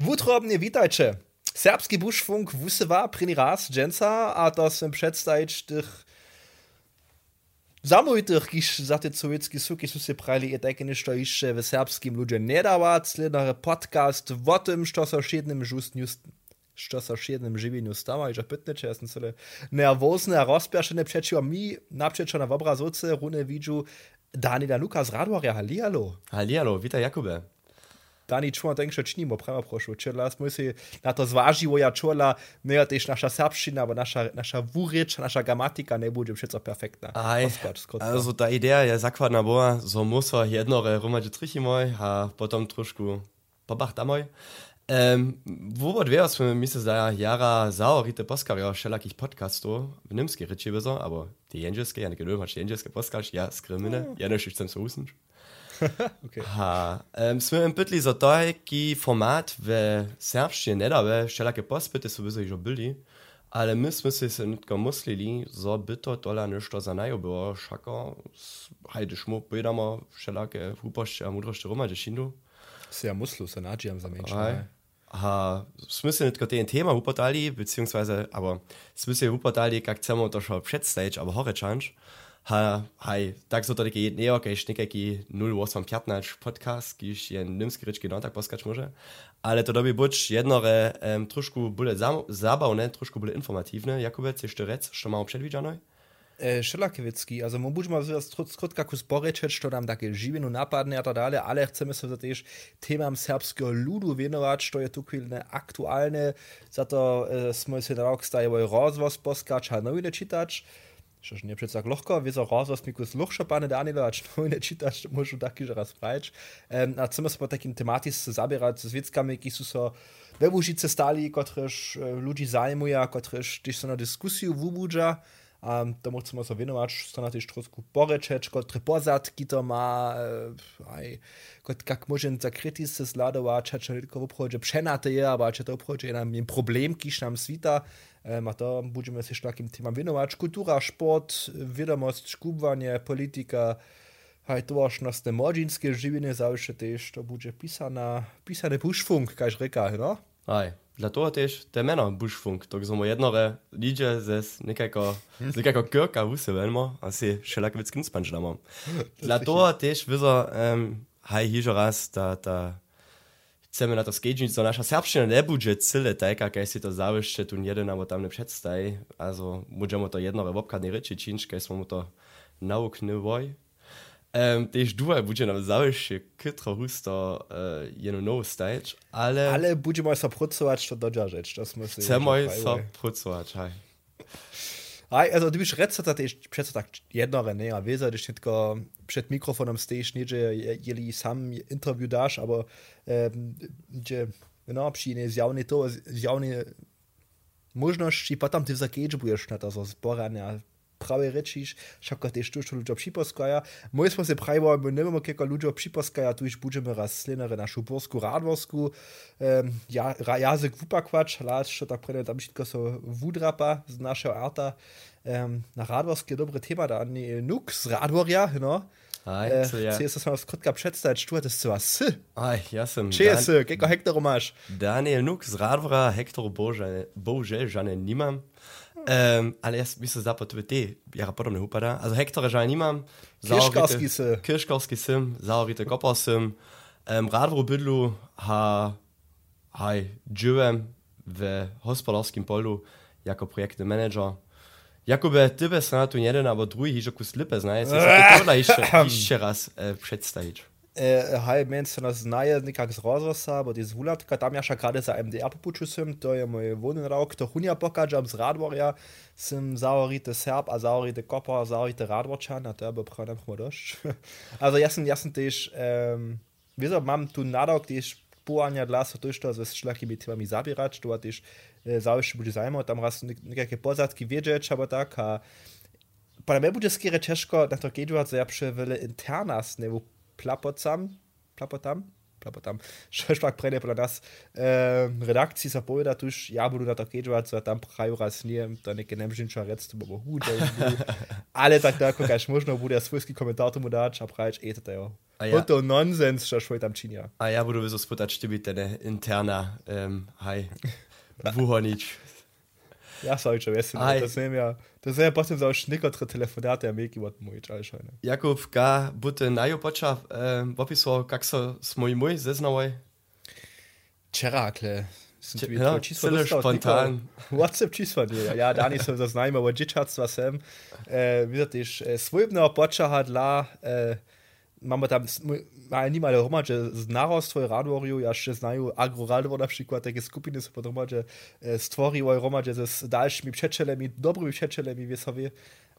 Wutrobnie, witajcie. Serbski Buschfunk wusywa prini raz dżęca, a to sem przedstawić tych zamójtych, kiż za te se prali i ništo jeszcze w serbskim ludzie nie. Slednary podcast o tym, co so szednym što sa šiednym živieniu stava, i že pytneče, ja sam sobie nervozny a rozpiaszony przeciw mi naprzeczo na obrazovce rune widzu Daniela Lukas Radwarja, hallihallo. Hallihallo, witaj Jakube. Dani čuma tenšo činimo, prema prošlo. Čela smo se na to zvaživo, ja čula, ne, tež naša srbščina, bo naša, naša vureč, naša gramatika ne bude všetko perfektna. Aj, also ta ideja je zakladna boja, so muso jednore rumače trichimoj, a potom trošku pobachtamo. Ähm, Wobot wäre es für mich, da Jara Saurite Poskario, Schelakich Podcasto, Nimski Ritchie besser, aber die Angels gehen, ja, nicht genug, die Angels Podcast, ja, Skrimine, ja, ne, schüchtern zu Husen. okay. Ha. Um, smo in bitli za to, ein format v srbščini ne da, v šelake pospite so bili že bili, ale mi smo se se nitko mislili, za bito tole nešto za najo bilo, šako, hajde šmo, pojedamo šelake hupošče, a mudrošče Roma, že šindu. Se ja muslu, se nađijam za menšine. Ha, smo se ein tem tema upotali, beziehungsweise, aber smo se upotali, kak chcemo to šo predstage, aber horečanč. Uh, hej, tak so to takie jednego, jakieś niekaki 08 15 podcast, kiż je nimski ryczki no tak poskać może. Ale to dobi być jednore um, troszkę byle zabawne, troszkę byle informatywne. Jakube, coś jeszcze rec, co mamy przedwidziane? E, Šelakevický, also mo budeme skrótka kus porečeć, što nam také živinu napadne a tak dalej, ale chcemy sobie też temam serbskiego ludu wienować, to je tu chwilne aktualne, za to e, smo się na rok stajewoj rozvoz poskać, a nowine czytać, Še ne predvsem lahko, vezo razvostniku sluša, pa ne Danilo, ač no ne čitaš, možu taki že razpravič. Um, a cemo smo takim tematis se zabirati z veckami, ki so so ve Vužice stali, kot reš ljudi zajmuja, kot reš tiš so na diskusijo v Ubuđa, um, tomu chcemo se věnovat, co na tiš trošku porečeč, kot repozat, ki to má, uh, aj, kot kak možen zakrytý se zladovat, čačo lidko obchodže přenate je, ale če to obchodže je nám jen problém, kiš nám svita, uh, a to budeme się takim temam wienować. Kultura, sport, wiadomość, kubwanie, polityka, haj to aż nas te młodzieńskie żywienie zawsze też, to będzie pisana, pisany buszfunk, każ reka, no? Aj, dlatego też te mena buszfunk, to są jednore ludzie z nekako, z nekako kierka usywenmo, a się szelak wyckim spanczlamom. Dlatego też wiedzą, um, haj, hiżo raz ta, ta, chcemy na to skejdzić, co nasza serbszczyna nie będzie cyle taka, jak si to zawyższe tu jeden albo tam nie przedstaj, also możemy to jednore wopkadnie ryczy czynć, kaj smo mu to nauknywoj. Um, Tež dúaj bude nám zaujšie kytro husto uh, jenu stage, ale... Ale budeme sa pracovať, čo dodžažeť, čo sme si... Chceme sa pracovať, hej. Aj, also bist redzt, dass ich schätze, tak jednore, ne, a wesa, dass nicht go przed mikrofonem stejesz, nie, że jeli sam interview dasz, aber, ähm, że, no, przyjnie zjawnie to, zjawnie możliwości, potem ty w zakiedź budesz na to, so prawej rečiš, šapka te što što luđa připaskaja. Moj smo se prajbo, my nemamo kjeka luđa připaskaja, tu iš budžeme raz slenare na Šuborsku, Radvorsku, um, ja, jazyk vupakvač, láč, što tak predme tam šitko so vudrapa z našeho arta. Um, na Radvorsk je dobre tema, da ni e, nuk z Radvorja, no. Aj, co ja. Cez som skrátka představit, čo to sú asi. Aj, ja som... Či je si, keko hektarov máš? Daniel Nuk z Radvora, hektarov bohužel žane nemám. Um, ale also jaz bi se zdaj pa tudi te, jara Hector upada. Also hektare žal nimam. Kirškarski sem. Kirškarski sem, zaorite kopal sem. Um, Radvor bydlu, ha, haj, živem v hospodarskim polju jako projektni menedžer. Jakube, ty bez na tu jeden, aber druhý, že kus lipe znaje, si sa to ještě, ještě raz uh, představiť. Hej, men se nas znaje nekak z rozrosa, bo je zvulatka, tam ja gerade za MDR popuču sem, to je moj voden rok, to hunja pokažam z Radvorja, sem zaorite Serb, a zaorite Kopa, zaorite Radvorčan, a to je bo prav nemamo došč. also ja sem, ja sem tež, um, vizo, mam tu nadok, tež poanja dla so to, što z šlachými temami zabierać, to tež e, zaujšte bude zajmo, tam raz nekakve pozadky wiedzieć, aber tak, a pa me bude skere ťažko na to keďovať, ja pre veľa internas, nebo plapocam, plapotam. Plapa tam šeštak prene podľa nás e, redakcii sa poveda tuž, ja budu na to keďovať, a tam prajú raz nie, to neke nemžinča rec, to bolo hud, ale tak tako, kaž možno bude svojský komentár tomu dať a pravič, je to jo. A ja. to nonsens, čo švoj tam činia. A ja budu vyzo sputať, či by ten interna, um, haj, vuhonič. Ja sa čo vesel, to sem ja, to sem ja potom za už nekotre telefonáty a mieky od môj čajšajne. Jakub, ka bute najopača um, opisal, kak sa s môj môj zeznavoj? Čerakle. No, celé spontan. WhatsApp číslo nie. Ja, Dani som za znajmo, od dzieciactwa sem. E, widzisz, e, swojebnego poczaha dla e, mamy tam ale nie ma hromadže z narostwoj radworiu, ja jeszcze znają agroradwo na przykład, takie skupiny są pod hromadže stworiły hromadže ze dalszymi przeczelemi, dobrymi przeczelemi wiesowie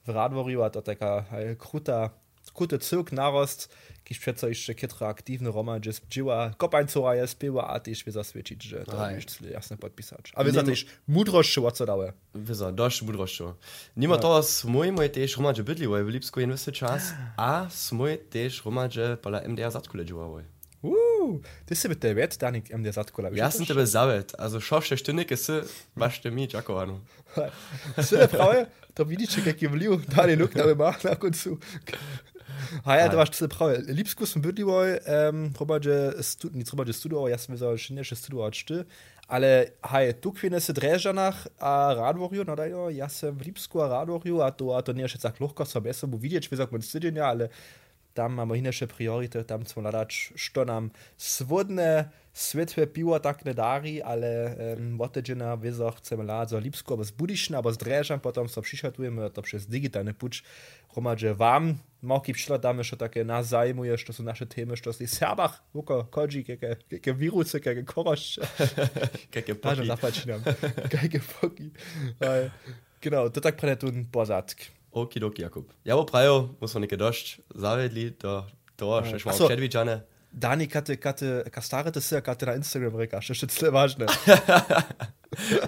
w radworiu, a to taka kruta kruty cyrk narost, kiż przeco jeszcze kietra aktywny hromadže spdziła, kopańcora je spiewa, a też wie zaswiecić, że to jest jasne podpisać. A wy za też mudrość, co dały. Wyza, dość mudrość. Nima no. to smój mój też hromadže bydliło w Lipsku inwesty czas, a smój też hromadže pola MDR zatkule działało. Uh, ty by te věc, Danik, MD zatkula. Já jsem tebe zavet, also šoše štynik, si vašte mi, čakovanu. Sile prawe, to widzisz, jak je vliv, Dani luk na má na koncu. A ja, to masz tyle prawe. Lipsku som bydliwoj, um, robadzie, stu, nie robadzie studio, ja som wiedział, że nie się studio odszty, ale haj, tu kwinne se dreżanach a radworiu, no dajo, ja sem w Lipsku a radworiu, a to, a to nie jest tak luchko sobie, so widzieć, wie jak man tydzienia, ale tam mamy inne priorytety, tam chcemy nadać, co nam swodne, svetłe piwo tak dari, ale um, odtedy na wiedzach chcemy lać za Lipsku, albo z Budyszna, albo z Dreżan, potem so przyszatujemy to przez digitalny pucz, hromadže wam, małki przyladamy, że takie nas zajmuje, że to są nasze temy, że to jest Serbach, wuko, kodzi, jakie, jakie wirusy, jakie korosz. Jakie poki. Jakie poki. Genau, to tak prenetun pozadk. Okidoki, Jakub. Ja bo prajo, musimo nekaj dość zavedli, to, to še šlo predvičane. Dani, kate, kate, kastarete se, kate na Instagram rekaš, še tle važne.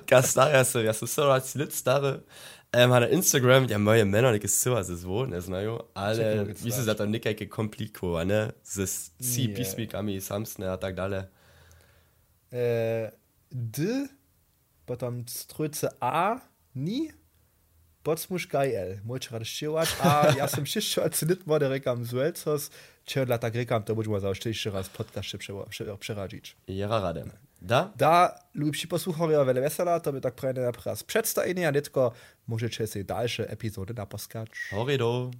Kastarja se, ja sem se rad slit stare. Um, na Instagram, ja moje meno neke siła ze zwo, ne znają, ale mislim, da to nekaj komplikowane, ze si pismikami samsne a tak dalej. E, d, potem trójce A, ni, Potsmuš KL, môžeš rozširovať a ja som šišťoval cenit mode rekam z Welcos, čo dla tak rekam, to budeme za ešte raz podcast preradzić. Jara radem. Da? Da, lubší posłuchowie wiele wesela, to by tak na raz przedstawienie, a netko możecie sobie dalsze epizody naposkać. Horido.